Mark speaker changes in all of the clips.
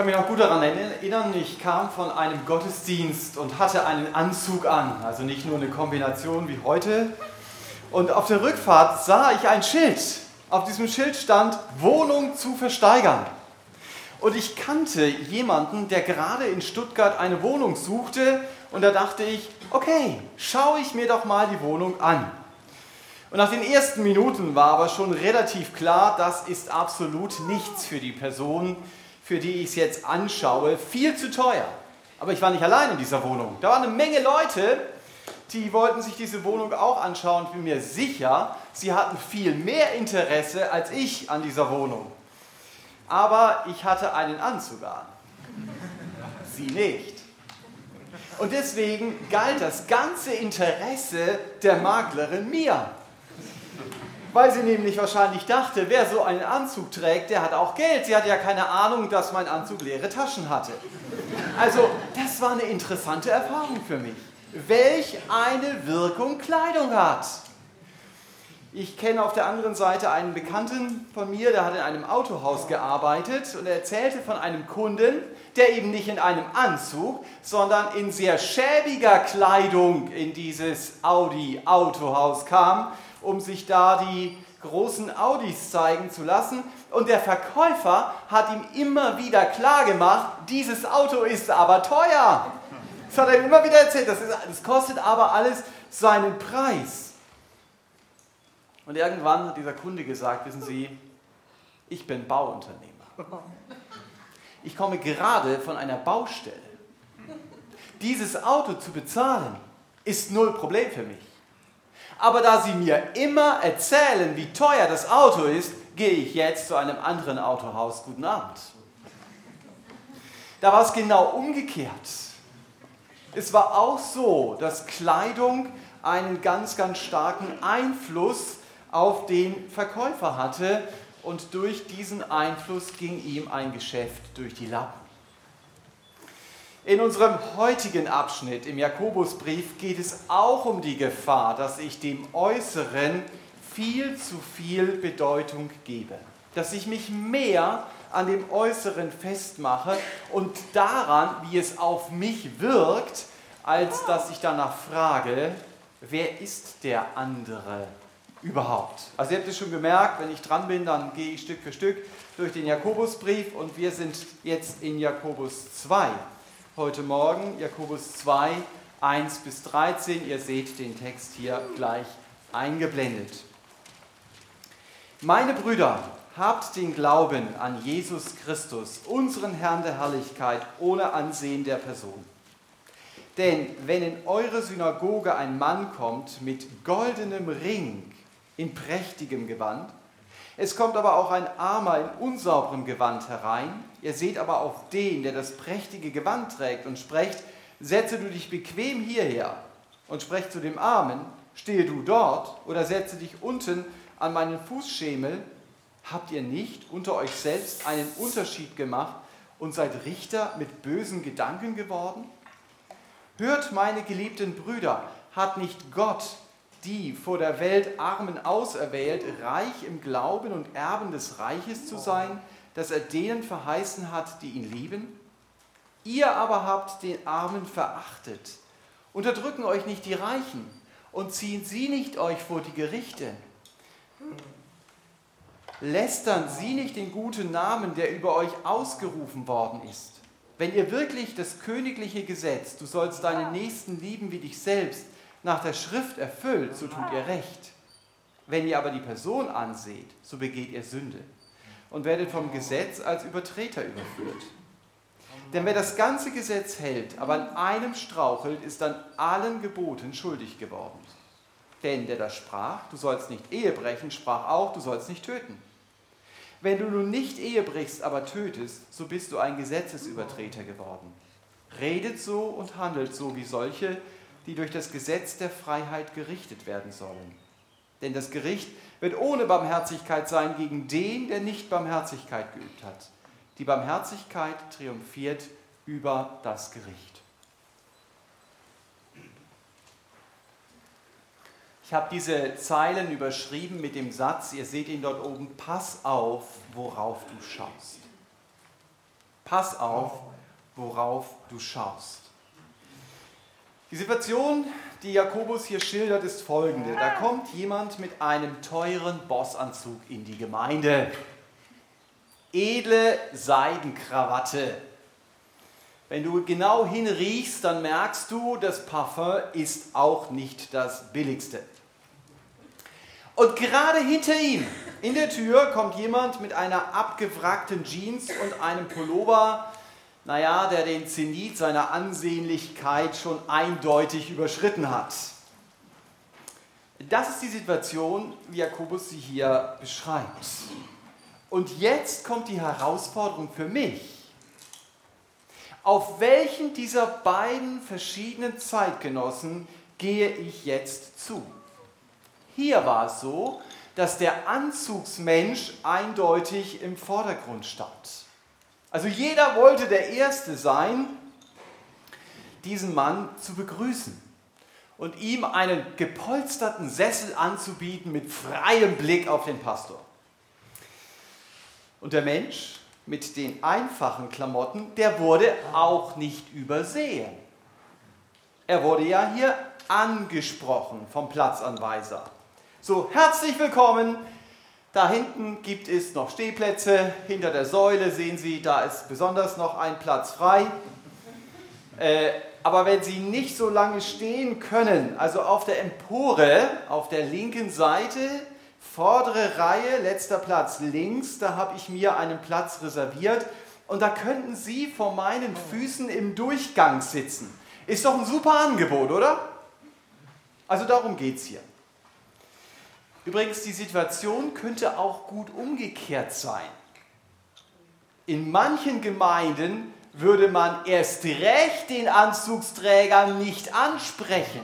Speaker 1: kann mich noch gut daran erinnern, ich kam von einem Gottesdienst und hatte einen Anzug an, also nicht nur eine Kombination wie heute. Und auf der Rückfahrt sah ich ein Schild. Auf diesem Schild stand Wohnung zu versteigern. Und ich kannte jemanden, der gerade in Stuttgart eine Wohnung suchte. Und da dachte ich, okay, schaue ich mir doch mal die Wohnung an. Und nach den ersten Minuten war aber schon relativ klar, das ist absolut nichts für die Person, für die ich es jetzt anschaue. Viel zu teuer. Aber ich war nicht allein in dieser Wohnung. Da waren eine Menge Leute, die wollten sich diese Wohnung auch anschauen. Ich bin mir sicher, sie hatten viel mehr Interesse als ich an dieser Wohnung aber ich hatte einen Anzug an. Sie nicht. Und deswegen galt das ganze Interesse der Maklerin mir. Weil sie nämlich wahrscheinlich dachte, wer so einen Anzug trägt, der hat auch Geld. Sie hatte ja keine Ahnung, dass mein Anzug leere Taschen hatte. Also, das war eine interessante Erfahrung für mich. Welch eine Wirkung Kleidung hat. Ich kenne auf der anderen Seite einen Bekannten von mir, der hat in einem Autohaus gearbeitet und er erzählte von einem Kunden, der eben nicht in einem Anzug, sondern in sehr schäbiger Kleidung in dieses Audi-Autohaus kam, um sich da die großen Audis zeigen zu lassen. Und der Verkäufer hat ihm immer wieder klargemacht, dieses Auto ist aber teuer. Das hat er ihm immer wieder erzählt, das, ist, das kostet aber alles seinen Preis. Und irgendwann hat dieser Kunde gesagt, wissen Sie, ich bin Bauunternehmer. Ich komme gerade von einer Baustelle. Dieses Auto zu bezahlen ist null Problem für mich. Aber da Sie mir immer erzählen, wie teuer das Auto ist, gehe ich jetzt zu einem anderen Autohaus. Guten Abend. Da war es genau umgekehrt. Es war auch so, dass Kleidung einen ganz, ganz starken Einfluss auf den Verkäufer hatte und durch diesen Einfluss ging ihm ein Geschäft durch die Lappen. In unserem heutigen Abschnitt im Jakobusbrief geht es auch um die Gefahr, dass ich dem Äußeren viel zu viel Bedeutung gebe, dass ich mich mehr an dem Äußeren festmache und daran, wie es auf mich wirkt, als dass ich danach frage, wer ist der andere überhaupt. Also ihr habt es schon gemerkt, wenn ich dran bin, dann gehe ich Stück für Stück durch den Jakobusbrief und wir sind jetzt in Jakobus 2. Heute Morgen Jakobus 2, 1 bis 13. Ihr seht den Text hier gleich eingeblendet. Meine Brüder, habt den Glauben an Jesus Christus, unseren Herrn der Herrlichkeit, ohne Ansehen der Person. Denn wenn in eure Synagoge ein Mann kommt mit goldenem Ring in prächtigem Gewand. Es kommt aber auch ein Armer in unsauberem Gewand herein. Ihr seht aber auch den, der das prächtige Gewand trägt und sprecht, setze du dich bequem hierher und sprecht zu dem Armen, stehe du dort oder setze dich unten an meinen Fußschemel. Habt ihr nicht unter euch selbst einen Unterschied gemacht und seid Richter mit bösen Gedanken geworden? Hört, meine geliebten Brüder, hat nicht Gott die vor der Welt Armen auserwählt, reich im Glauben und Erben des Reiches zu sein, das er denen verheißen hat, die ihn lieben? Ihr aber habt den Armen verachtet. Unterdrücken euch nicht die Reichen und ziehen sie nicht euch vor die Gerichte. Lästern sie nicht den guten Namen, der über euch ausgerufen worden ist. Wenn ihr wirklich das königliche Gesetz, du sollst deinen Nächsten lieben wie dich selbst, nach der Schrift erfüllt, so tut ihr recht. Wenn ihr aber die Person anseht, so begeht ihr Sünde und werdet vom Gesetz als Übertreter überführt. Denn wer das ganze Gesetz hält, aber an einem strauchelt, ist an allen Geboten schuldig geworden. Denn der da sprach, du sollst nicht Ehe brechen, sprach auch, du sollst nicht töten. Wenn du nun nicht Ehe brichst, aber tötest, so bist du ein Gesetzesübertreter geworden. Redet so und handelt so wie solche, die durch das Gesetz der Freiheit gerichtet werden sollen. Denn das Gericht wird ohne Barmherzigkeit sein gegen den, der nicht Barmherzigkeit geübt hat. Die Barmherzigkeit triumphiert über das Gericht. Ich habe diese Zeilen überschrieben mit dem Satz, ihr seht ihn dort oben, pass auf, worauf du schaust. Pass auf, worauf du schaust. Die Situation, die Jakobus hier schildert, ist folgende. Da kommt jemand mit einem teuren Bossanzug in die Gemeinde. Edle Seidenkrawatte. Wenn du genau hinriechst, dann merkst du, das Parfum ist auch nicht das billigste. Und gerade hinter ihm, in der Tür, kommt jemand mit einer abgewrackten Jeans und einem Pullover, naja, der den Zenit seiner Ansehnlichkeit schon eindeutig überschritten hat. Das ist die Situation, wie Jakobus sie hier beschreibt. Und jetzt kommt die Herausforderung für mich. Auf welchen dieser beiden verschiedenen Zeitgenossen gehe ich jetzt zu? Hier war es so, dass der Anzugsmensch eindeutig im Vordergrund stand. Also jeder wollte der Erste sein, diesen Mann zu begrüßen und ihm einen gepolsterten Sessel anzubieten mit freiem Blick auf den Pastor. Und der Mensch mit den einfachen Klamotten, der wurde auch nicht übersehen. Er wurde ja hier angesprochen vom Platzanweiser. So, herzlich willkommen da hinten gibt es noch Stehplätze. Hinter der Säule sehen Sie, da ist besonders noch ein Platz frei. Äh, aber wenn Sie nicht so lange stehen können, also auf der Empore, auf der linken Seite, vordere Reihe, letzter Platz links, da habe ich mir einen Platz reserviert. Und da könnten Sie vor meinen Füßen im Durchgang sitzen. Ist doch ein super Angebot, oder? Also darum geht es hier. Übrigens, die Situation könnte auch gut umgekehrt sein. In manchen Gemeinden würde man erst recht den Anzugsträger nicht ansprechen,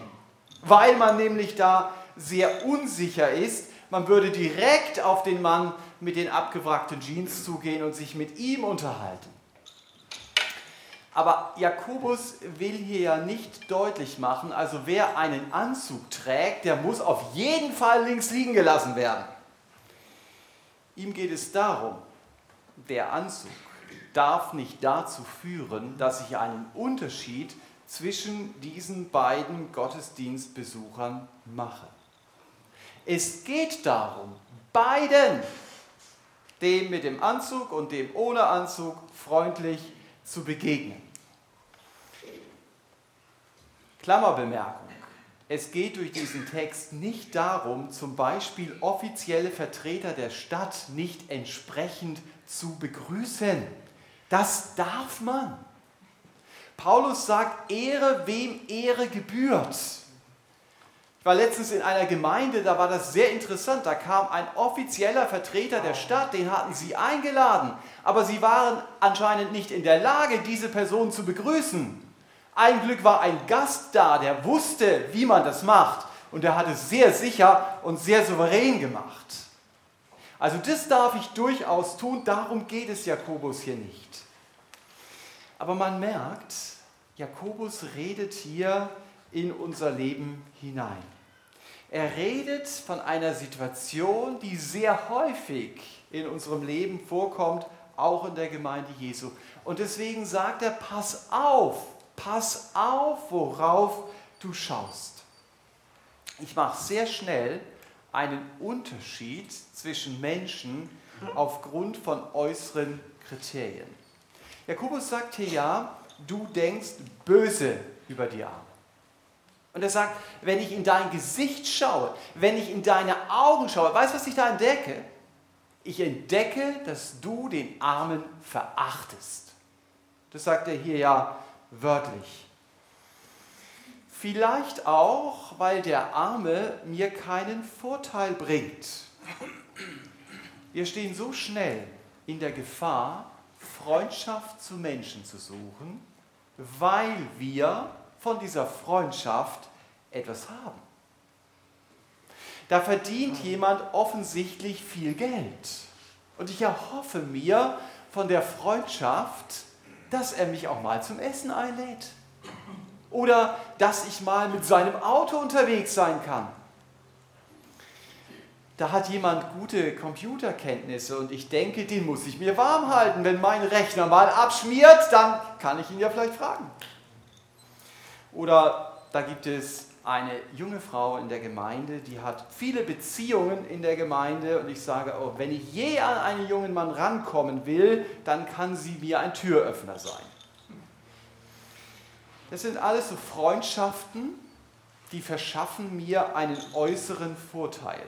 Speaker 1: weil man nämlich da sehr unsicher ist. Man würde direkt auf den Mann mit den abgewrackten Jeans zugehen und sich mit ihm unterhalten. Aber Jakobus will hier ja nicht deutlich machen, also wer einen Anzug trägt, der muss auf jeden Fall links liegen gelassen werden. Ihm geht es darum, der Anzug darf nicht dazu führen, dass ich einen Unterschied zwischen diesen beiden Gottesdienstbesuchern mache. Es geht darum, beiden, dem mit dem Anzug und dem ohne Anzug, freundlich zu begegnen. Klammerbemerkung. Es geht durch diesen Text nicht darum, zum Beispiel offizielle Vertreter der Stadt nicht entsprechend zu begrüßen. Das darf man. Paulus sagt, Ehre wem Ehre gebührt. Ich war letztens in einer Gemeinde, da war das sehr interessant. Da kam ein offizieller Vertreter der Stadt, den hatten sie eingeladen, aber sie waren anscheinend nicht in der Lage, diese Person zu begrüßen. Ein Glück war ein Gast da, der wusste, wie man das macht. Und der hat es sehr sicher und sehr souverän gemacht. Also das darf ich durchaus tun, darum geht es Jakobus hier nicht. Aber man merkt, Jakobus redet hier in unser Leben hinein. Er redet von einer Situation, die sehr häufig in unserem Leben vorkommt, auch in der Gemeinde Jesu. Und deswegen sagt er, pass auf, pass auf, worauf du schaust. Ich mache sehr schnell einen Unterschied zwischen Menschen aufgrund von äußeren Kriterien. Jakobus sagt hier ja, du denkst böse über die Armen. Und er sagt, wenn ich in dein Gesicht schaue, wenn ich in deine Augen schaue, weißt du, was ich da entdecke? Ich entdecke, dass du den Armen verachtest. Das sagt er hier ja wörtlich. Vielleicht auch, weil der Arme mir keinen Vorteil bringt. Wir stehen so schnell in der Gefahr, Freundschaft zu Menschen zu suchen, weil wir von dieser Freundschaft etwas haben. Da verdient jemand offensichtlich viel Geld. Und ich erhoffe mir von der Freundschaft, dass er mich auch mal zum Essen einlädt. Oder dass ich mal mit seinem Auto unterwegs sein kann. da hat jemand gute Computerkenntnisse und ich denke, den muss ich mir warm halten. Wenn mein Rechner mal abschmiert, dann kann ich ihn ja vielleicht fragen. Oder da gibt es eine junge Frau in der Gemeinde, die hat viele Beziehungen in der Gemeinde und ich sage, oh, wenn ich je an einen jungen Mann rankommen will, dann kann sie mir ein Türöffner sein. Das sind alles so Freundschaften, die verschaffen mir einen äußeren Vorteil.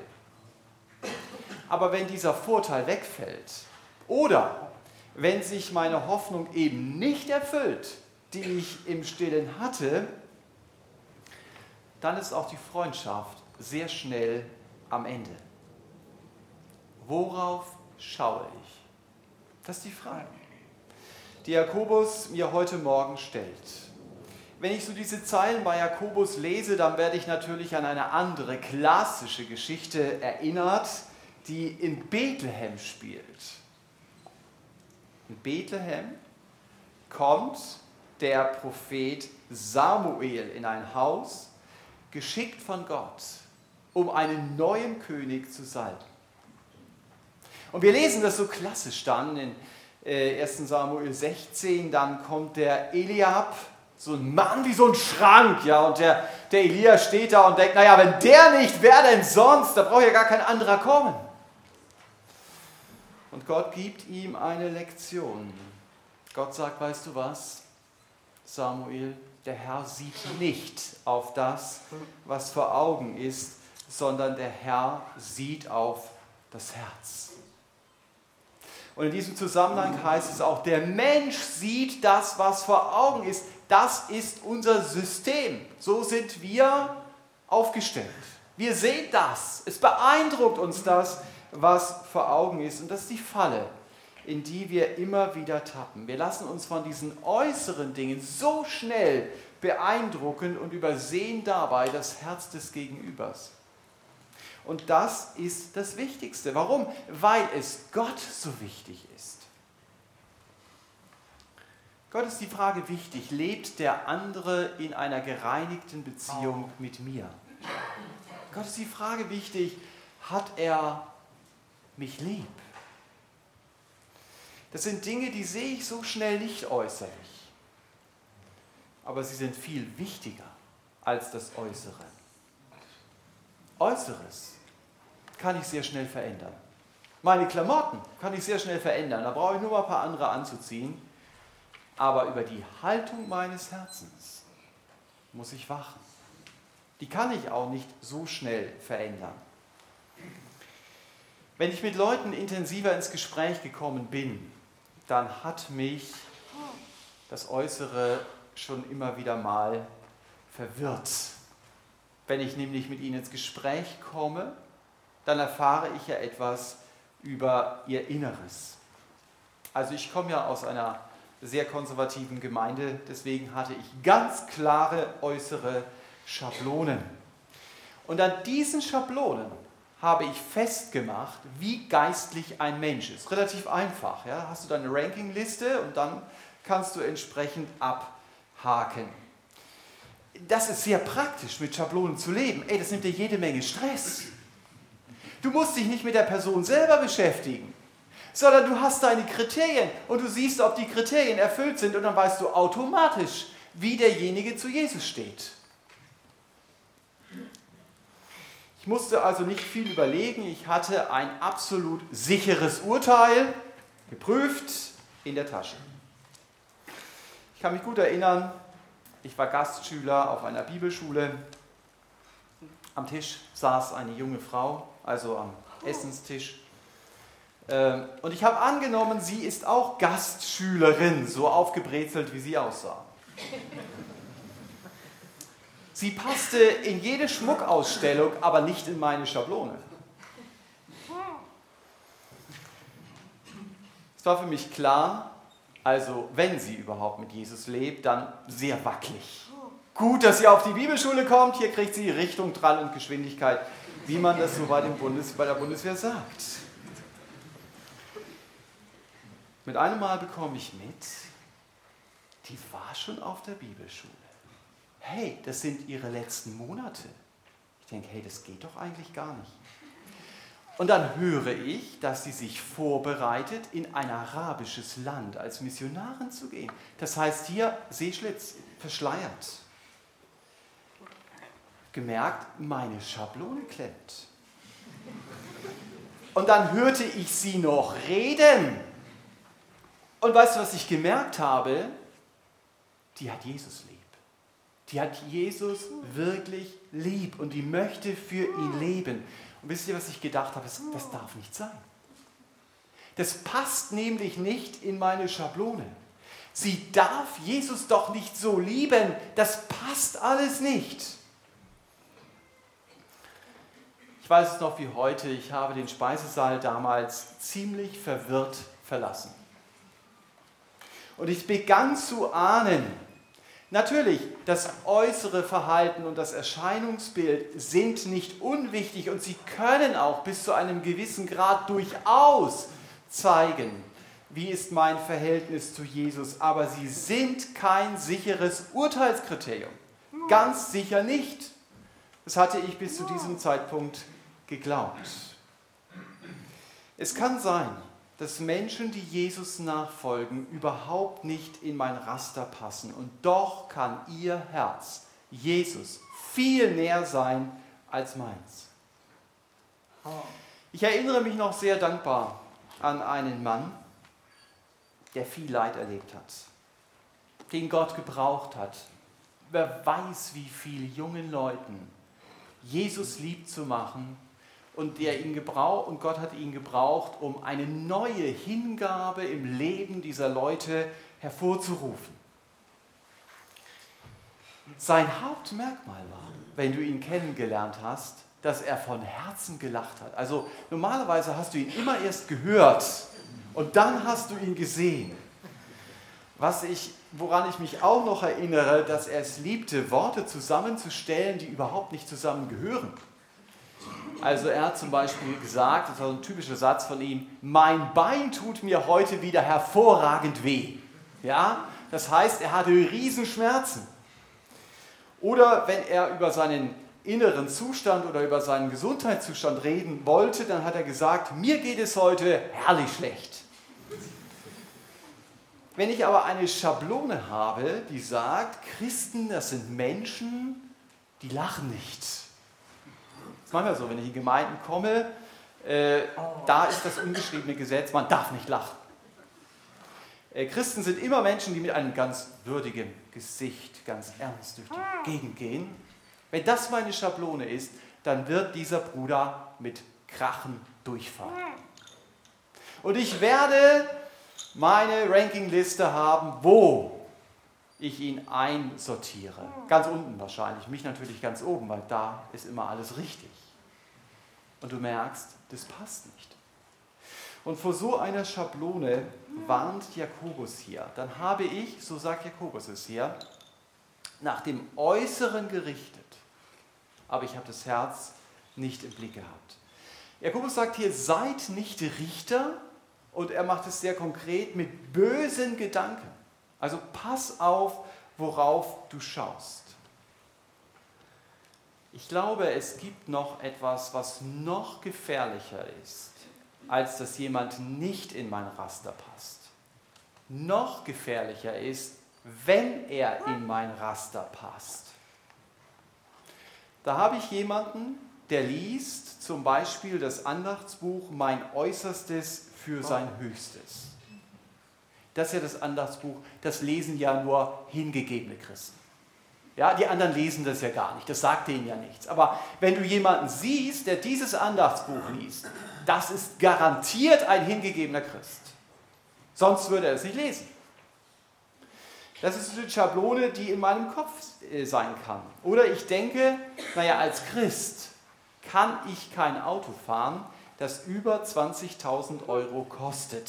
Speaker 1: Aber wenn dieser Vorteil wegfällt oder wenn sich meine Hoffnung eben nicht erfüllt, die ich im Stillen hatte, dann ist auch die Freundschaft sehr schnell am Ende. Worauf schaue ich? Das ist die Frage, die Jakobus mir heute Morgen stellt. Wenn ich so diese Zeilen bei Jakobus lese, dann werde ich natürlich an eine andere klassische Geschichte erinnert, die in Bethlehem spielt. In Bethlehem kommt der Prophet Samuel in ein Haus, geschickt von Gott, um einen neuen König zu salben. Und wir lesen das so klassisch dann in 1 äh, Samuel 16, dann kommt der Eliab, so ein Mann wie so ein Schrank, ja, und der, der Elia steht da und denkt, naja, wenn der nicht, wer denn sonst? Da braucht ja gar kein anderer kommen. Und Gott gibt ihm eine Lektion. Gott sagt, weißt du was, Samuel, der Herr sieht nicht auf das, was vor Augen ist, sondern der Herr sieht auf das Herz. Und in diesem Zusammenhang heißt es auch, der Mensch sieht das, was vor Augen ist. Das ist unser System. So sind wir aufgestellt. Wir sehen das. Es beeindruckt uns das, was vor Augen ist. Und das ist die Falle, in die wir immer wieder tappen. Wir lassen uns von diesen äußeren Dingen so schnell beeindrucken und übersehen dabei das Herz des Gegenübers. Und das ist das Wichtigste. Warum? Weil es Gott so wichtig ist. Gott ist die Frage wichtig, lebt der andere in einer gereinigten Beziehung mit mir? Gott ist die Frage wichtig, hat er mich lieb. Das sind Dinge, die sehe ich so schnell nicht äußerlich. Aber sie sind viel wichtiger als das Äußere. Äußeres kann ich sehr schnell verändern. Meine Klamotten kann ich sehr schnell verändern. Da brauche ich nur mal ein paar andere anzuziehen. Aber über die Haltung meines Herzens muss ich wachen. Die kann ich auch nicht so schnell verändern. Wenn ich mit Leuten intensiver ins Gespräch gekommen bin, dann hat mich das Äußere schon immer wieder mal verwirrt. Wenn ich nämlich mit ihnen ins Gespräch komme, dann erfahre ich ja etwas über ihr Inneres. Also ich komme ja aus einer sehr konservativen Gemeinde, deswegen hatte ich ganz klare äußere Schablonen. Und an diesen Schablonen habe ich festgemacht, wie geistlich ein Mensch ist. Relativ einfach. Ja? Hast du deine Rankingliste und dann kannst du entsprechend abhaken. Das ist sehr praktisch, mit Schablonen zu leben. Ey, das nimmt dir jede Menge Stress. Du musst dich nicht mit der Person selber beschäftigen, sondern du hast deine Kriterien und du siehst, ob die Kriterien erfüllt sind und dann weißt du automatisch, wie derjenige zu Jesus steht. Musste also nicht viel überlegen. Ich hatte ein absolut sicheres Urteil, geprüft, in der Tasche. Ich kann mich gut erinnern, ich war Gastschüler auf einer Bibelschule. Am Tisch saß eine junge Frau, also am Essenstisch. Ähm, und ich habe angenommen, sie ist auch Gastschülerin, so aufgebrezelt, wie sie aussah. Sie passte in jede Schmuckausstellung, aber nicht in meine Schablone. Es war für mich klar, also wenn sie überhaupt mit Jesus lebt, dann sehr wackelig. Gut, dass sie auf die Bibelschule kommt, hier kriegt sie Richtung, Trall und Geschwindigkeit, wie man das so bei, Bundes, bei der Bundeswehr sagt. Mit einem Mal bekomme ich mit, die war schon auf der Bibelschule hey, das sind ihre letzten Monate. Ich denke, hey, das geht doch eigentlich gar nicht. Und dann höre ich, dass sie sich vorbereitet, in ein arabisches Land als Missionarin zu gehen. Das heißt hier Seeschlitz verschleiert. Gemerkt, meine Schablone klemmt. Und dann hörte ich sie noch reden. Und weißt du, was ich gemerkt habe? Die hat Jesus lieb. Die hat Jesus wirklich lieb und die möchte für ihn leben. Und wisst ihr, was ich gedacht habe? Das, das darf nicht sein. Das passt nämlich nicht in meine Schablone. Sie darf Jesus doch nicht so lieben. Das passt alles nicht. Ich weiß es noch wie heute, ich habe den Speisesaal damals ziemlich verwirrt verlassen. Und ich begann zu ahnen, Natürlich, das äußere Verhalten und das Erscheinungsbild sind nicht unwichtig und sie können auch bis zu einem gewissen Grad durchaus zeigen, wie ist mein Verhältnis zu Jesus, aber sie sind kein sicheres Urteilskriterium. Ganz sicher nicht. Das hatte ich bis zu diesem Zeitpunkt geglaubt. Es kann sein, dass Menschen, die Jesus nachfolgen, überhaupt nicht in mein Raster passen. Und doch kann ihr Herz Jesus viel näher sein als meins. Ich erinnere mich noch sehr dankbar an einen Mann, der viel Leid erlebt hat, den Gott gebraucht hat. Wer weiß, wie viele jungen Leuten Jesus lieb zu machen und, der ihn gebraucht, und Gott hat ihn gebraucht, um eine neue Hingabe im Leben dieser Leute hervorzurufen. Sein Hauptmerkmal war, wenn du ihn kennengelernt hast, dass er von Herzen gelacht hat. Also normalerweise hast du ihn immer erst gehört und dann hast du ihn gesehen. Was ich, woran ich mich auch noch erinnere, dass er es liebte, Worte zusammenzustellen, die überhaupt nicht zusammengehören. Also er hat zum Beispiel gesagt, das war ein typischer Satz von ihm, mein Bein tut mir heute wieder hervorragend weh. Ja, das heißt, er hatte Riesenschmerzen. Oder wenn er über seinen inneren Zustand oder über seinen Gesundheitszustand reden wollte, dann hat er gesagt, mir geht es heute herrlich schlecht. Wenn ich aber eine Schablone habe, die sagt, Christen, das sind Menschen, die lachen nicht ist manchmal so, wenn ich in Gemeinden komme, äh, da ist das ungeschriebene Gesetz, man darf nicht lachen. Äh, Christen sind immer Menschen, die mit einem ganz würdigen Gesicht ganz ernst durch die Gegend gehen. Wenn das meine Schablone ist, dann wird dieser Bruder mit Krachen durchfahren. Und ich werde meine Rankingliste haben, wo ich ihn einsortiere. Ganz unten wahrscheinlich, mich natürlich ganz oben, weil da ist immer alles richtig. Und du merkst, das passt nicht. Und vor so einer Schablone warnt Jakobus hier. Dann habe ich, so sagt Jakobus es hier, nach dem Äußeren gerichtet, aber ich habe das Herz nicht im Blick gehabt. Jakobus sagt hier, seid nicht Richter, und er macht es sehr konkret mit bösen Gedanken. Also pass auf, worauf du schaust. Ich glaube, es gibt noch etwas, was noch gefährlicher ist, als dass jemand nicht in mein Raster passt. Noch gefährlicher ist, wenn er in mein Raster passt. Da habe ich jemanden, der liest zum Beispiel das Andachtsbuch Mein Äußerstes für sein Höchstes. Das ist ja das Andachtsbuch, das lesen ja nur hingegebene Christen. Ja, die anderen lesen das ja gar nicht, das sagt denen ja nichts. Aber wenn du jemanden siehst, der dieses Andachtsbuch liest, das ist garantiert ein hingegebener Christ. Sonst würde er es nicht lesen. Das ist eine Schablone, die in meinem Kopf äh, sein kann. Oder ich denke, naja, als Christ kann ich kein Auto fahren, das über 20.000 Euro kostet.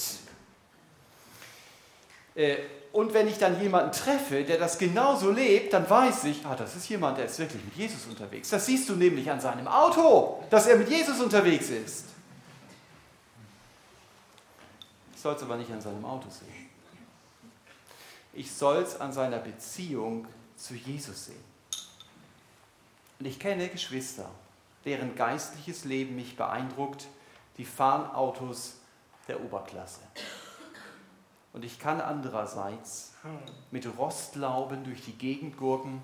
Speaker 1: Äh, und wenn ich dann jemanden treffe, der das genauso lebt, dann weiß ich, ah, das ist jemand, der ist wirklich mit Jesus unterwegs. Das siehst du nämlich an seinem Auto, dass er mit Jesus unterwegs ist. Ich soll es aber nicht an seinem Auto sehen. Ich soll es an seiner Beziehung zu Jesus sehen. Und ich kenne Geschwister, deren geistliches Leben mich beeindruckt, die Fahnautos der Oberklasse. Und ich kann andererseits mit Rostlauben durch die Gegend gurken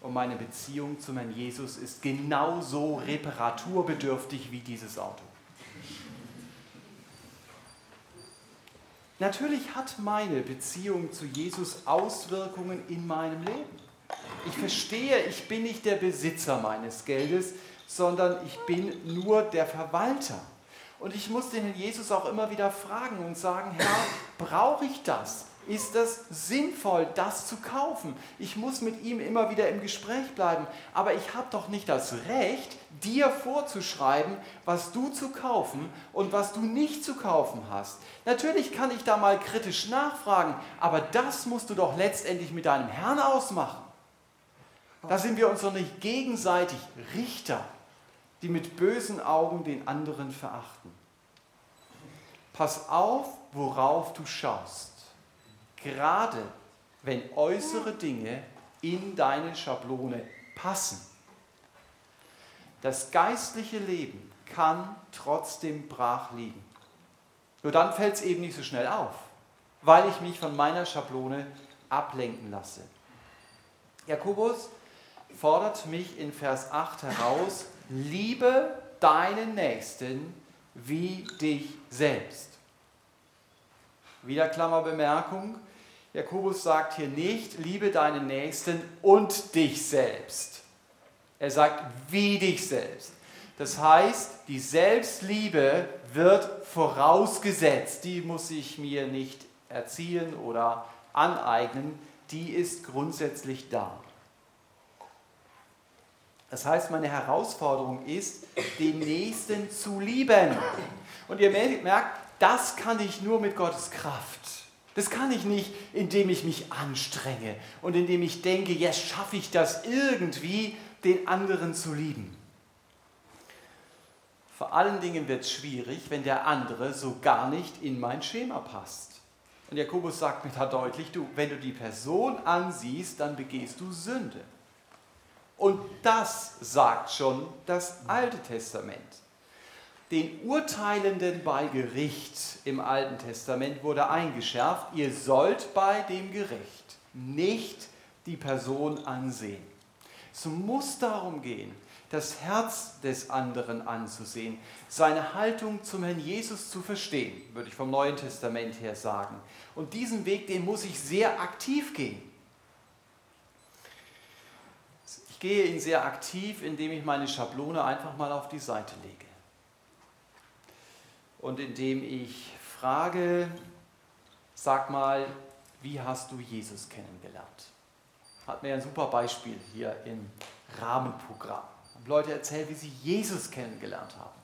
Speaker 1: und meine Beziehung zu meinem Jesus ist genauso reparaturbedürftig wie dieses Auto. Natürlich hat meine Beziehung zu Jesus Auswirkungen in meinem Leben. Ich verstehe, ich bin nicht der Besitzer meines Geldes, sondern ich bin nur der Verwalter. Und ich muss den Jesus auch immer wieder fragen und sagen, Herr, brauche ich das? Ist das sinnvoll, das zu kaufen? Ich muss mit ihm immer wieder im Gespräch bleiben, aber ich habe doch nicht das Recht, dir vorzuschreiben, was du zu kaufen und was du nicht zu kaufen hast. Natürlich kann ich da mal kritisch nachfragen, aber das musst du doch letztendlich mit deinem Herrn ausmachen. Da sind wir uns doch nicht gegenseitig Richter, die mit bösen Augen den anderen verachten. Pass auf, worauf du schaust gerade wenn äußere Dinge in deine Schablone passen. Das geistliche Leben kann trotzdem brach liegen. Nur dann fällt es eben nicht so schnell auf, weil ich mich von meiner Schablone ablenken lasse. Jakobus fordert mich in Vers 8 heraus, liebe deinen Nächsten wie dich selbst. Wieder Klammerbemerkung, Jakobus sagt hier nicht, liebe deinen Nächsten und dich selbst. Er sagt, wie dich selbst. Das heißt, die Selbstliebe wird vorausgesetzt. Die muss ich mir nicht erziehen oder aneignen. Die ist grundsätzlich da. Das heißt, meine Herausforderung ist, den Nächsten zu lieben. Und ihr merkt, das kann ich nur mit Gottes Kraft. Das kann ich nicht, indem ich mich anstrenge und indem ich denke, jetzt schaffe ich das irgendwie, den anderen zu lieben. Vor allen Dingen wird es schwierig, wenn der andere so gar nicht in mein Schema passt. Und Jakobus sagt mir da deutlich, du, wenn du die Person ansiehst, dann begehst du Sünde. Und das sagt schon das Alte Testament den Urteilenden bei Gericht im Alten Testament wurde eingeschärft, ihr sollt bei dem Gericht nicht die Person ansehen. Es muss darum gehen, das Herz des anderen anzusehen, seine Haltung zum Herrn Jesus zu verstehen, würde ich vom Neuen Testament her sagen. Und diesen Weg, den muss ich sehr aktiv gehen. Ich gehe ihn sehr aktiv, indem ich meine Schablone einfach mal auf die Seite lege und indem ich frage, sag mal, wie hast du Jesus kennengelernt? Hat mir ein super Beispiel hier im Rahmenprogramm. Leute erzählt, wie sie Jesus kennengelernt haben.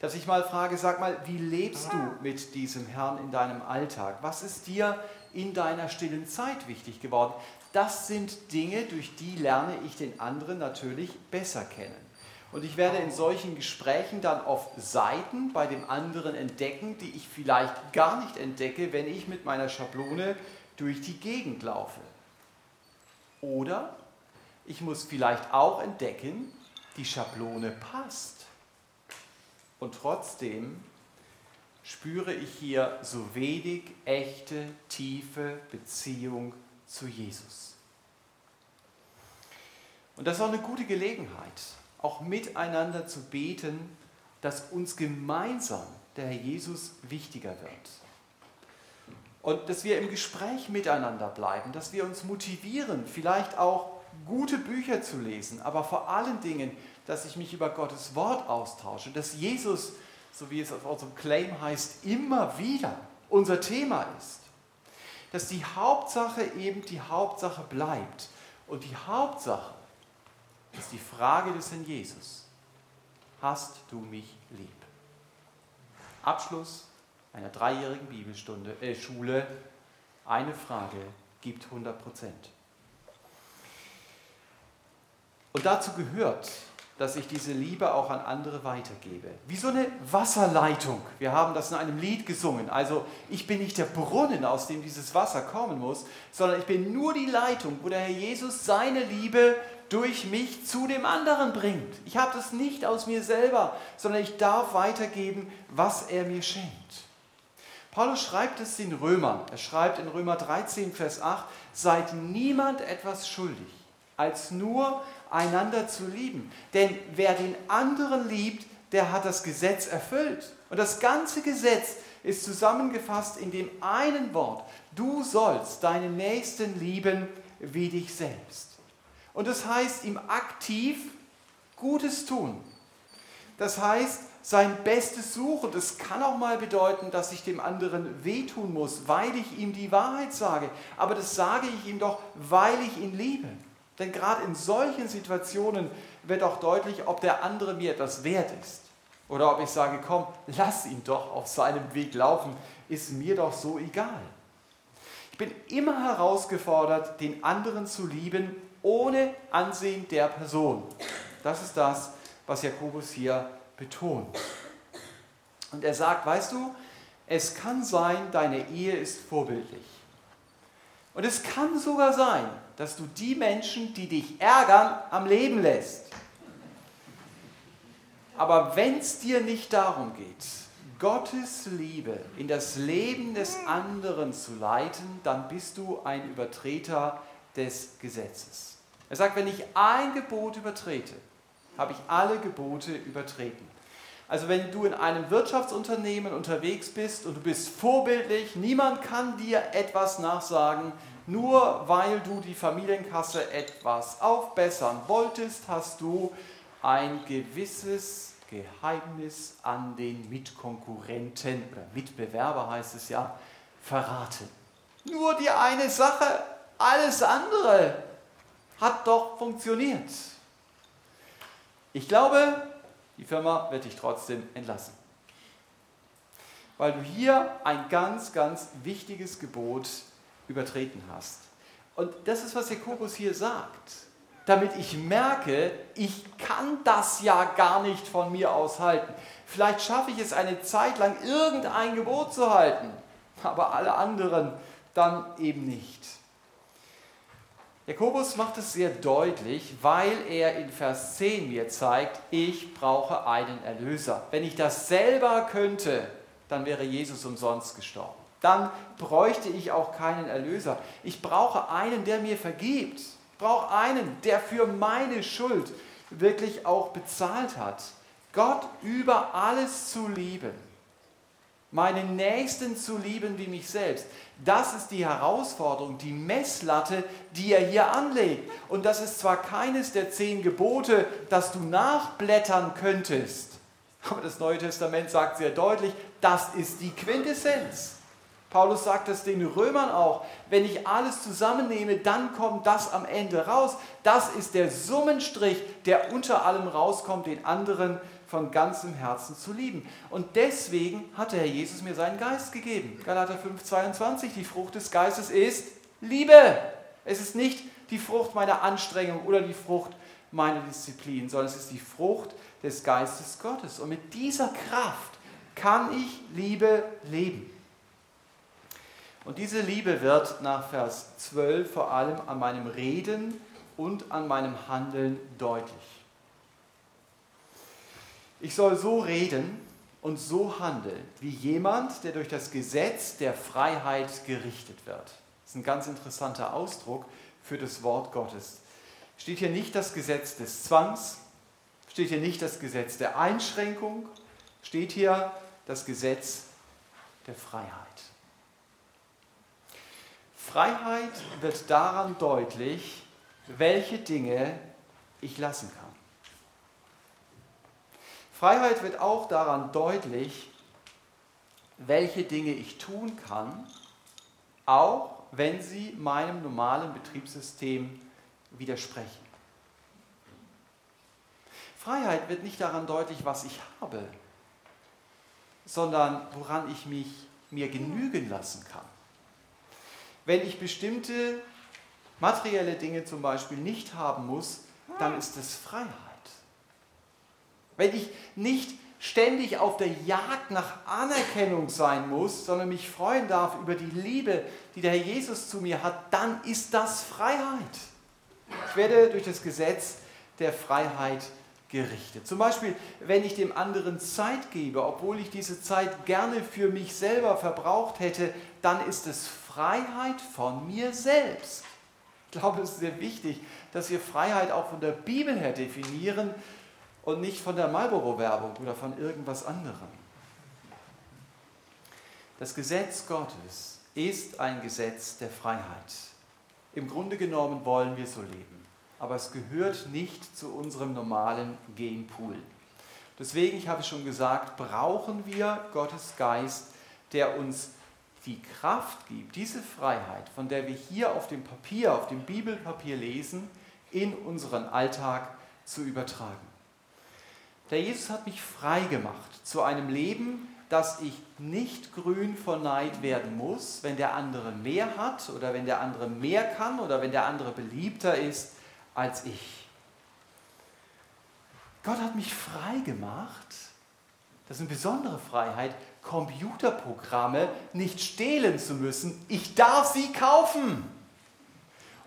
Speaker 1: Dass ich mal frage, sag mal, wie lebst du mit diesem Herrn in deinem Alltag? Was ist dir in deiner stillen Zeit wichtig geworden? Das sind Dinge, durch die lerne ich den anderen natürlich besser kennen. Und ich werde in solchen Gesprächen dann oft Seiten bei dem anderen entdecken, die ich vielleicht gar nicht entdecke, wenn ich mit meiner Schablone durch die Gegend laufe. Oder ich muss vielleicht auch entdecken, die Schablone passt. Und trotzdem spüre ich hier so wenig echte, tiefe Beziehung zu Jesus. Und das ist auch eine gute Gelegenheit, auch miteinander zu beten, dass uns gemeinsam der Herr Jesus wichtiger wird. Und dass wir im Gespräch miteinander bleiben, dass wir uns motivieren, vielleicht auch gute Bücher zu lesen, aber vor allen Dingen, dass ich mich über Gottes Wort austausche, dass Jesus, so wie es auf unserem Claim heißt, immer wieder unser Thema ist. Dass die Hauptsache eben die Hauptsache bleibt. Und die Hauptsache ist die Frage des Herrn Jesus. Hast du mich lieb? Abschluss einer dreijährigen Bibelstunde, äh, Schule. Eine Frage gibt 100 Prozent. Und dazu gehört, dass ich diese Liebe auch an andere weitergebe. Wie so eine Wasserleitung. Wir haben das in einem Lied gesungen. Also ich bin nicht der Brunnen, aus dem dieses Wasser kommen muss, sondern ich bin nur die Leitung, wo der Herr Jesus seine Liebe durch mich zu dem anderen bringt. Ich habe das nicht aus mir selber, sondern ich darf weitergeben, was er mir schenkt. Paulus schreibt es den Römern. Er schreibt in Römer 13, Vers 8, seid niemand etwas schuldig, als nur einander zu lieben. Denn wer den anderen liebt, der hat das Gesetz erfüllt. Und das ganze Gesetz ist zusammengefasst in dem einen Wort, du sollst deinen Nächsten lieben wie dich selbst. Und das heißt ihm aktiv Gutes tun. Das heißt, sein Bestes suchen. Das kann auch mal bedeuten, dass ich dem anderen wehtun muss, weil ich ihm die Wahrheit sage. Aber das sage ich ihm doch, weil ich ihn liebe. Denn gerade in solchen Situationen wird auch deutlich, ob der andere mir etwas wert ist. Oder ob ich sage, komm, lass ihn doch auf seinem Weg laufen, ist mir doch so egal. Ich bin immer herausgefordert, den anderen zu lieben, ohne Ansehen der Person. Das ist das, was Jakobus hier betont. Und er sagt, weißt du, es kann sein, deine Ehe ist vorbildlich. Und es kann sogar sein, dass du die Menschen, die dich ärgern, am Leben lässt. Aber wenn es dir nicht darum geht, Gottes Liebe in das Leben des anderen zu leiten, dann bist du ein Übertreter des Gesetzes. Er sagt, wenn ich ein Gebot übertrete, habe ich alle Gebote übertreten. Also wenn du in einem Wirtschaftsunternehmen unterwegs bist und du bist vorbildlich, niemand kann dir etwas nachsagen, nur weil du die Familienkasse etwas aufbessern wolltest, hast du ein gewisses Geheimnis an den Mitkonkurrenten oder Mitbewerber heißt es ja, verraten. Nur die eine Sache, alles andere hat doch funktioniert. Ich glaube, die Firma wird dich trotzdem entlassen. Weil du hier ein ganz, ganz wichtiges Gebot übertreten hast. Und das ist, was Jakobus hier sagt. Damit ich merke, ich kann das ja gar nicht von mir aus halten. Vielleicht schaffe ich es eine Zeit lang, irgendein Gebot zu halten, aber alle anderen dann eben nicht. Jakobus macht es sehr deutlich, weil er in Vers 10 mir zeigt, ich brauche einen Erlöser. Wenn ich das selber könnte, dann wäre Jesus umsonst gestorben dann bräuchte ich auch keinen Erlöser. Ich brauche einen, der mir vergibt. Ich brauche einen, der für meine Schuld wirklich auch bezahlt hat. Gott über alles zu lieben. Meinen Nächsten zu lieben wie mich selbst. Das ist die Herausforderung, die Messlatte, die er hier anlegt. Und das ist zwar keines der zehn Gebote, das du nachblättern könntest, aber das Neue Testament sagt sehr deutlich, das ist die Quintessenz. Paulus sagt es den Römern auch, wenn ich alles zusammennehme, dann kommt das am Ende raus. Das ist der Summenstrich, der unter allem rauskommt, den anderen von ganzem Herzen zu lieben. Und deswegen hat der Herr Jesus mir seinen Geist gegeben. Galater 5, 22, die Frucht des Geistes ist Liebe. Es ist nicht die Frucht meiner Anstrengung oder die Frucht meiner Disziplin, sondern es ist die Frucht des Geistes Gottes. Und mit dieser Kraft kann ich Liebe leben. Und diese Liebe wird nach Vers 12 vor allem an meinem Reden und an meinem Handeln deutlich. Ich soll so reden und so handeln wie jemand, der durch das Gesetz der Freiheit gerichtet wird. Das ist ein ganz interessanter Ausdruck für das Wort Gottes. Steht hier nicht das Gesetz des Zwangs, steht hier nicht das Gesetz der Einschränkung, steht hier das Gesetz der Freiheit. Freiheit wird daran deutlich, welche Dinge ich lassen kann. Freiheit wird auch daran deutlich, welche Dinge ich tun kann, auch wenn sie meinem normalen Betriebssystem widersprechen. Freiheit wird nicht daran deutlich, was ich habe, sondern woran ich mich mir genügen lassen kann. Wenn ich bestimmte materielle Dinge zum Beispiel nicht haben muss, dann ist es Freiheit. Wenn ich nicht ständig auf der Jagd nach Anerkennung sein muss, sondern mich freuen darf über die Liebe, die der Herr Jesus zu mir hat, dann ist das Freiheit. Ich werde durch das Gesetz der Freiheit gerichtet. Zum Beispiel, wenn ich dem anderen Zeit gebe, obwohl ich diese Zeit gerne für mich selber verbraucht hätte, dann ist es Freiheit von mir selbst. Ich glaube, es ist sehr wichtig, dass wir Freiheit auch von der Bibel her definieren und nicht von der Marlboro-Werbung oder von irgendwas anderem. Das Gesetz Gottes ist ein Gesetz der Freiheit. Im Grunde genommen wollen wir so leben aber es gehört nicht zu unserem normalen Genpool. Deswegen, ich habe schon gesagt, brauchen wir Gottes Geist, der uns die Kraft gibt, diese Freiheit, von der wir hier auf dem Papier, auf dem Bibelpapier lesen, in unseren Alltag zu übertragen. Der Jesus hat mich frei gemacht zu einem Leben, dass ich nicht grün vor Neid werden muss, wenn der andere mehr hat oder wenn der andere mehr kann oder wenn der andere beliebter ist, als ich. Gott hat mich frei gemacht. Das ist eine besondere Freiheit, Computerprogramme nicht stehlen zu müssen. Ich darf sie kaufen.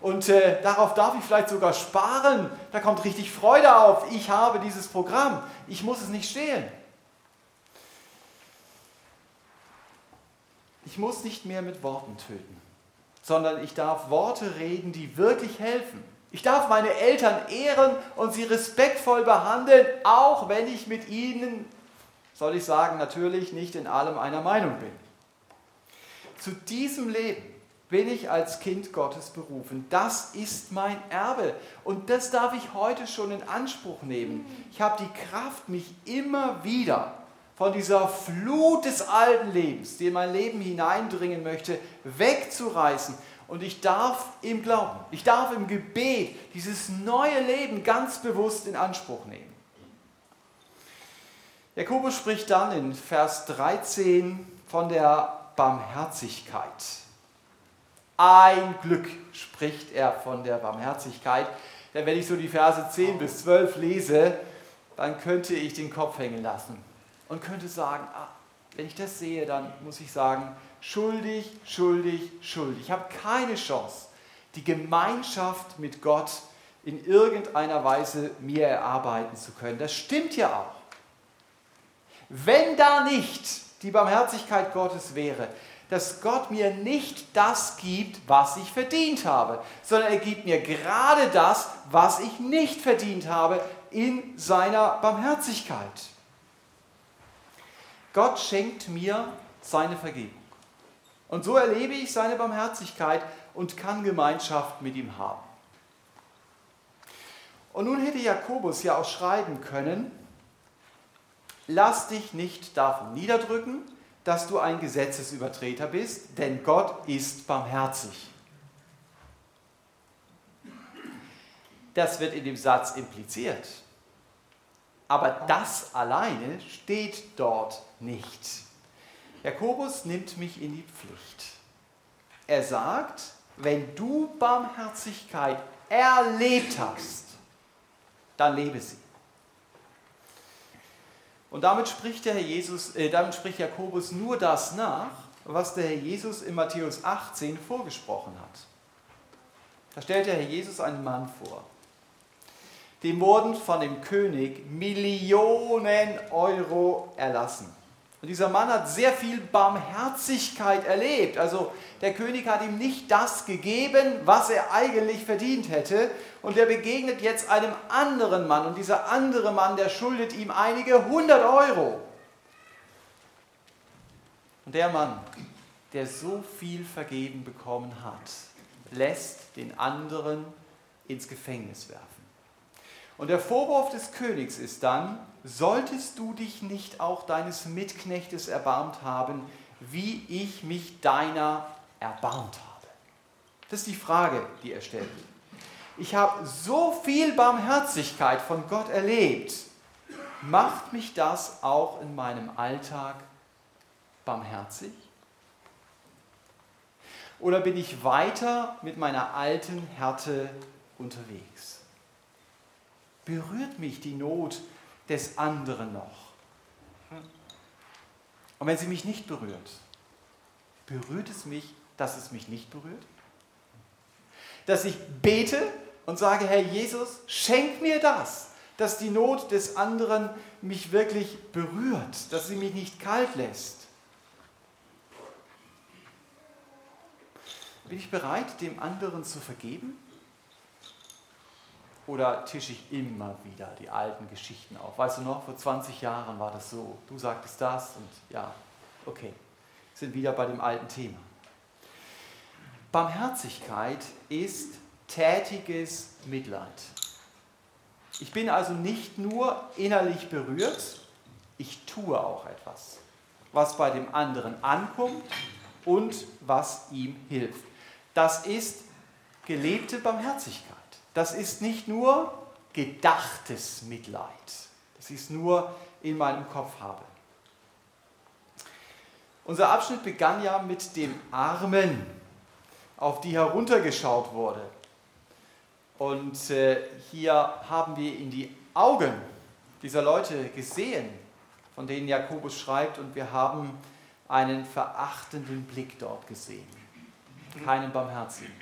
Speaker 1: Und äh, darauf darf ich vielleicht sogar sparen. Da kommt richtig Freude auf. Ich habe dieses Programm. Ich muss es nicht stehlen. Ich muss nicht mehr mit Worten töten, sondern ich darf Worte reden, die wirklich helfen. Ich darf meine Eltern ehren und sie respektvoll behandeln, auch wenn ich mit ihnen, soll ich sagen, natürlich nicht in allem einer Meinung bin. Zu diesem Leben bin ich als Kind Gottes berufen. Das ist mein Erbe und das darf ich heute schon in Anspruch nehmen. Ich habe die Kraft, mich immer wieder von dieser Flut des alten Lebens, die in mein Leben hineindringen möchte, wegzureißen und ich darf im Glauben, ich darf im Gebet dieses neue Leben ganz bewusst in Anspruch nehmen. Jakobus spricht dann in Vers 13 von der Barmherzigkeit. Ein Glück spricht er von der Barmherzigkeit. Denn wenn ich so die Verse 10 bis 12 lese, dann könnte ich den Kopf hängen lassen und könnte sagen, ah, wenn ich das sehe, dann muss ich sagen, schuldig, schuldig, schuldig. Ich habe keine Chance, die Gemeinschaft mit Gott in irgendeiner Weise mir erarbeiten zu können. Das stimmt ja auch. Wenn da nicht die Barmherzigkeit Gottes wäre, dass Gott mir nicht das gibt, was ich verdient habe, sondern er gibt mir gerade das, was ich nicht verdient habe, in seiner Barmherzigkeit. Gott schenkt mir seine Vergebung. Und so erlebe ich seine Barmherzigkeit und kann Gemeinschaft mit ihm haben. Und nun hätte Jakobus ja auch schreiben können, lass dich nicht davon niederdrücken, dass du ein Gesetzesübertreter bist, denn Gott ist barmherzig. Das wird in dem Satz impliziert. Aber das alleine steht dort nicht. Jakobus nimmt mich in die Pflicht. Er sagt, wenn du Barmherzigkeit erlebt hast, dann lebe sie. Und damit spricht der Herr Jesus, äh, damit spricht Jakobus nur das nach, was der Herr Jesus in Matthäus 18 vorgesprochen hat. Da stellt der Herr Jesus einen Mann vor. Dem wurden von dem König Millionen Euro erlassen. Und dieser Mann hat sehr viel Barmherzigkeit erlebt. Also der König hat ihm nicht das gegeben, was er eigentlich verdient hätte. Und er begegnet jetzt einem anderen Mann. Und dieser andere Mann, der schuldet ihm einige hundert Euro. Und der Mann, der so viel vergeben bekommen hat, lässt den anderen ins Gefängnis werfen. Und der Vorwurf des Königs ist dann, solltest du dich nicht auch deines Mitknechtes erbarmt haben, wie ich mich deiner erbarmt habe? Das ist die Frage, die er stellt. Ich habe so viel Barmherzigkeit von Gott erlebt. Macht mich das auch in meinem Alltag barmherzig? Oder bin ich weiter mit meiner alten Härte unterwegs? Berührt mich die Not des anderen noch. Und wenn sie mich nicht berührt, berührt es mich, dass es mich nicht berührt? Dass ich bete und sage, Herr Jesus, schenk mir das, dass die Not des anderen mich wirklich berührt, dass sie mich nicht kalt lässt. Bin ich bereit, dem anderen zu vergeben? Oder tische ich immer wieder die alten Geschichten auf? Weißt du noch, vor 20 Jahren war das so. Du sagtest das und ja, okay. Sind wieder bei dem alten Thema. Barmherzigkeit ist tätiges Mitleid. Ich bin also nicht nur innerlich berührt, ich tue auch etwas, was bei dem anderen ankommt und was ihm hilft. Das ist gelebte Barmherzigkeit. Das ist nicht nur gedachtes Mitleid, das ich nur in meinem Kopf habe. Unser Abschnitt begann ja mit dem Armen, auf die heruntergeschaut wurde. Und äh, hier haben wir in die Augen dieser Leute gesehen, von denen Jakobus schreibt, und wir haben einen verachtenden Blick dort gesehen, keinen barmherzigen.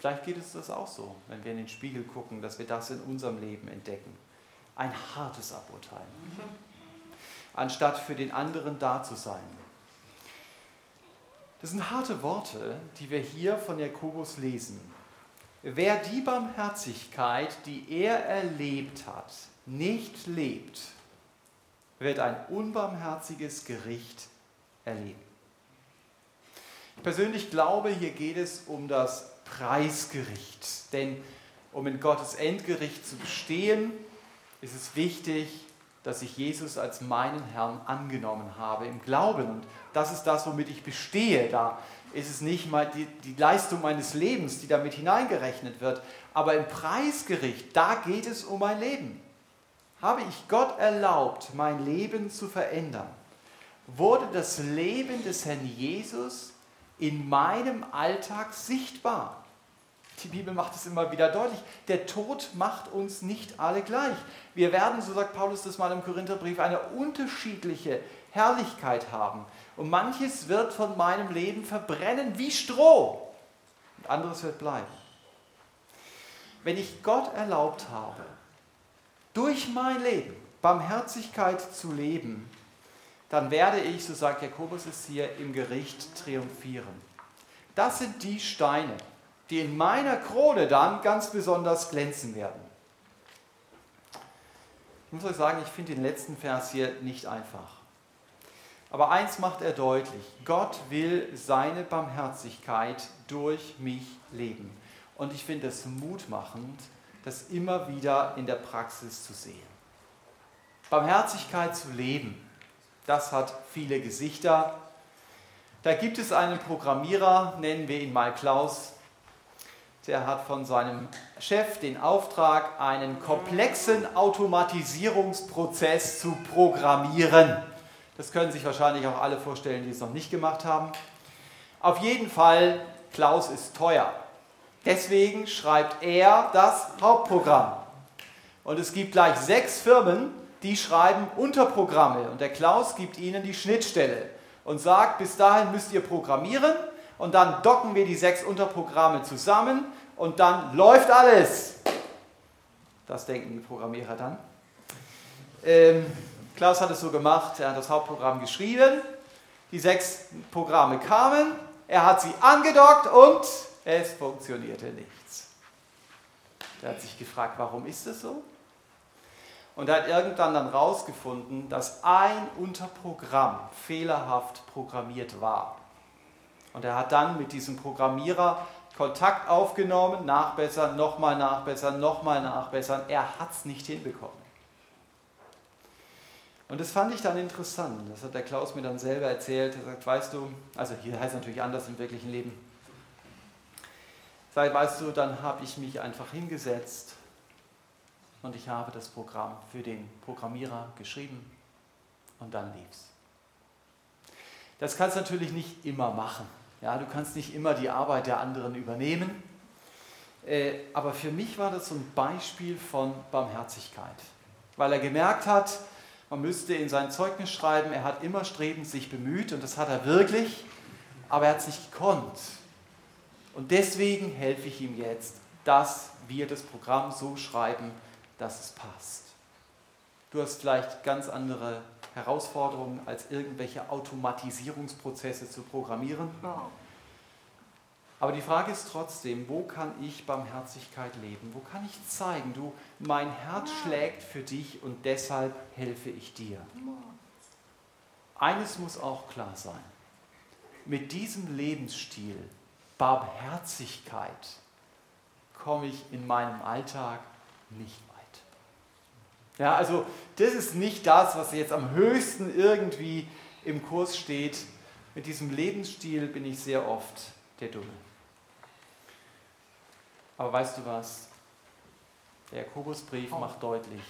Speaker 1: Vielleicht geht es das auch so, wenn wir in den Spiegel gucken, dass wir das in unserem Leben entdecken. Ein hartes Aburteilen. Anstatt für den anderen da zu sein. Das sind harte Worte, die wir hier von Jakobus lesen. Wer die Barmherzigkeit, die er erlebt hat, nicht lebt, wird ein unbarmherziges Gericht erleben. Ich persönlich glaube, hier geht es um das Preisgericht. Denn um in Gottes Endgericht zu bestehen, ist es wichtig, dass ich Jesus als meinen Herrn angenommen habe im Glauben. Und das ist das, womit ich bestehe. Da ist es nicht mal die, die Leistung meines Lebens, die damit hineingerechnet wird. Aber im Preisgericht, da geht es um mein Leben. Habe ich Gott erlaubt, mein Leben zu verändern? Wurde das Leben des Herrn Jesus in meinem Alltag sichtbar? Die Bibel macht es immer wieder deutlich. Der Tod macht uns nicht alle gleich. Wir werden, so sagt Paulus das mal im Korintherbrief, eine unterschiedliche Herrlichkeit haben. Und manches wird von meinem Leben verbrennen wie Stroh. Und anderes wird bleiben. Wenn ich Gott erlaubt habe, durch mein Leben Barmherzigkeit zu leben, dann werde ich, so sagt Jakobus es hier, im Gericht triumphieren. Das sind die Steine, die in meiner Krone dann ganz besonders glänzen werden. Ich muss euch sagen, ich finde den letzten Vers hier nicht einfach. Aber eins macht er deutlich, Gott will seine Barmherzigkeit durch mich leben. Und ich finde es mutmachend, das immer wieder in der Praxis zu sehen. Barmherzigkeit zu leben, das hat viele Gesichter. Da gibt es einen Programmierer, nennen wir ihn mal Klaus, der hat von seinem Chef den Auftrag, einen komplexen Automatisierungsprozess zu programmieren. Das können sich wahrscheinlich auch alle vorstellen, die es noch nicht gemacht haben. Auf jeden Fall, Klaus ist teuer. Deswegen schreibt er das Hauptprogramm. Und es gibt gleich sechs Firmen, die schreiben Unterprogramme. Und der Klaus gibt ihnen die Schnittstelle und sagt, bis dahin müsst ihr programmieren und dann docken wir die sechs Unterprogramme zusammen und dann läuft alles. Das denken die Programmierer dann. Ähm, Klaus hat es so gemacht, er hat das Hauptprogramm geschrieben, die sechs Programme kamen, er hat sie angedockt und es funktionierte nichts. Er hat sich gefragt, warum ist das so? Und er hat irgendwann dann herausgefunden, dass ein Unterprogramm fehlerhaft programmiert war. Und er hat dann mit diesem Programmierer Kontakt aufgenommen, nachbessern, nochmal nachbessern, nochmal nachbessern. Er hat es nicht hinbekommen. Und das fand ich dann interessant. Das hat der Klaus mir dann selber erzählt. Er sagt, weißt du, also hier heißt es natürlich anders im wirklichen Leben. Sagt, weißt du, dann habe ich mich einfach hingesetzt und ich habe das Programm für den Programmierer geschrieben und dann lief's. Das kannst du natürlich nicht immer machen. Ja, du kannst nicht immer die Arbeit der anderen übernehmen. Äh, aber für mich war das so ein Beispiel von Barmherzigkeit, weil er gemerkt hat, man müsste in sein Zeugnis schreiben, er hat immer strebend sich bemüht und das hat er wirklich, aber er hat es nicht gekonnt. Und deswegen helfe ich ihm jetzt, dass wir das Programm so schreiben, dass es passt. Du hast vielleicht ganz andere Herausforderungen, als irgendwelche Automatisierungsprozesse zu programmieren. Aber die Frage ist trotzdem, wo kann ich Barmherzigkeit leben? Wo kann ich zeigen, du, mein Herz schlägt für dich und deshalb helfe ich dir? Eines muss auch klar sein. Mit diesem Lebensstil, Barmherzigkeit, komme ich in meinem Alltag nicht. Ja, also das ist nicht das, was jetzt am höchsten irgendwie im Kurs steht. Mit diesem Lebensstil bin ich sehr oft der Dumme. Aber weißt du was? Der Jakobusbrief oh. macht deutlich,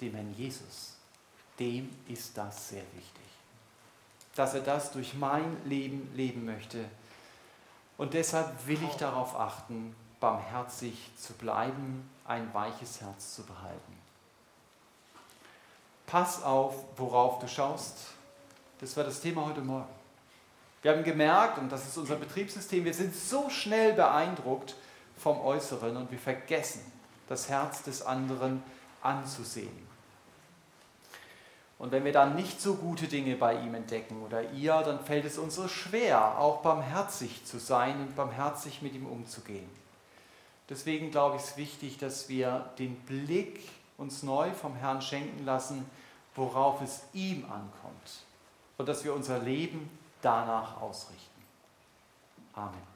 Speaker 1: dem Herrn Jesus, dem ist das sehr wichtig. Dass er das durch mein Leben leben möchte. Und deshalb will ich darauf achten, barmherzig zu bleiben, ein weiches Herz zu behalten. Pass auf, worauf du schaust. Das war das Thema heute Morgen. Wir haben gemerkt, und das ist unser Betriebssystem, wir sind so schnell beeindruckt vom Äußeren und wir vergessen, das Herz des anderen anzusehen. Und wenn wir dann nicht so gute Dinge bei ihm entdecken oder ihr, dann fällt es uns so schwer, auch barmherzig zu sein und barmherzig mit ihm umzugehen. Deswegen glaube ich es wichtig, dass wir den Blick uns neu vom Herrn schenken lassen, worauf es ihm ankommt und dass wir unser Leben danach ausrichten. Amen.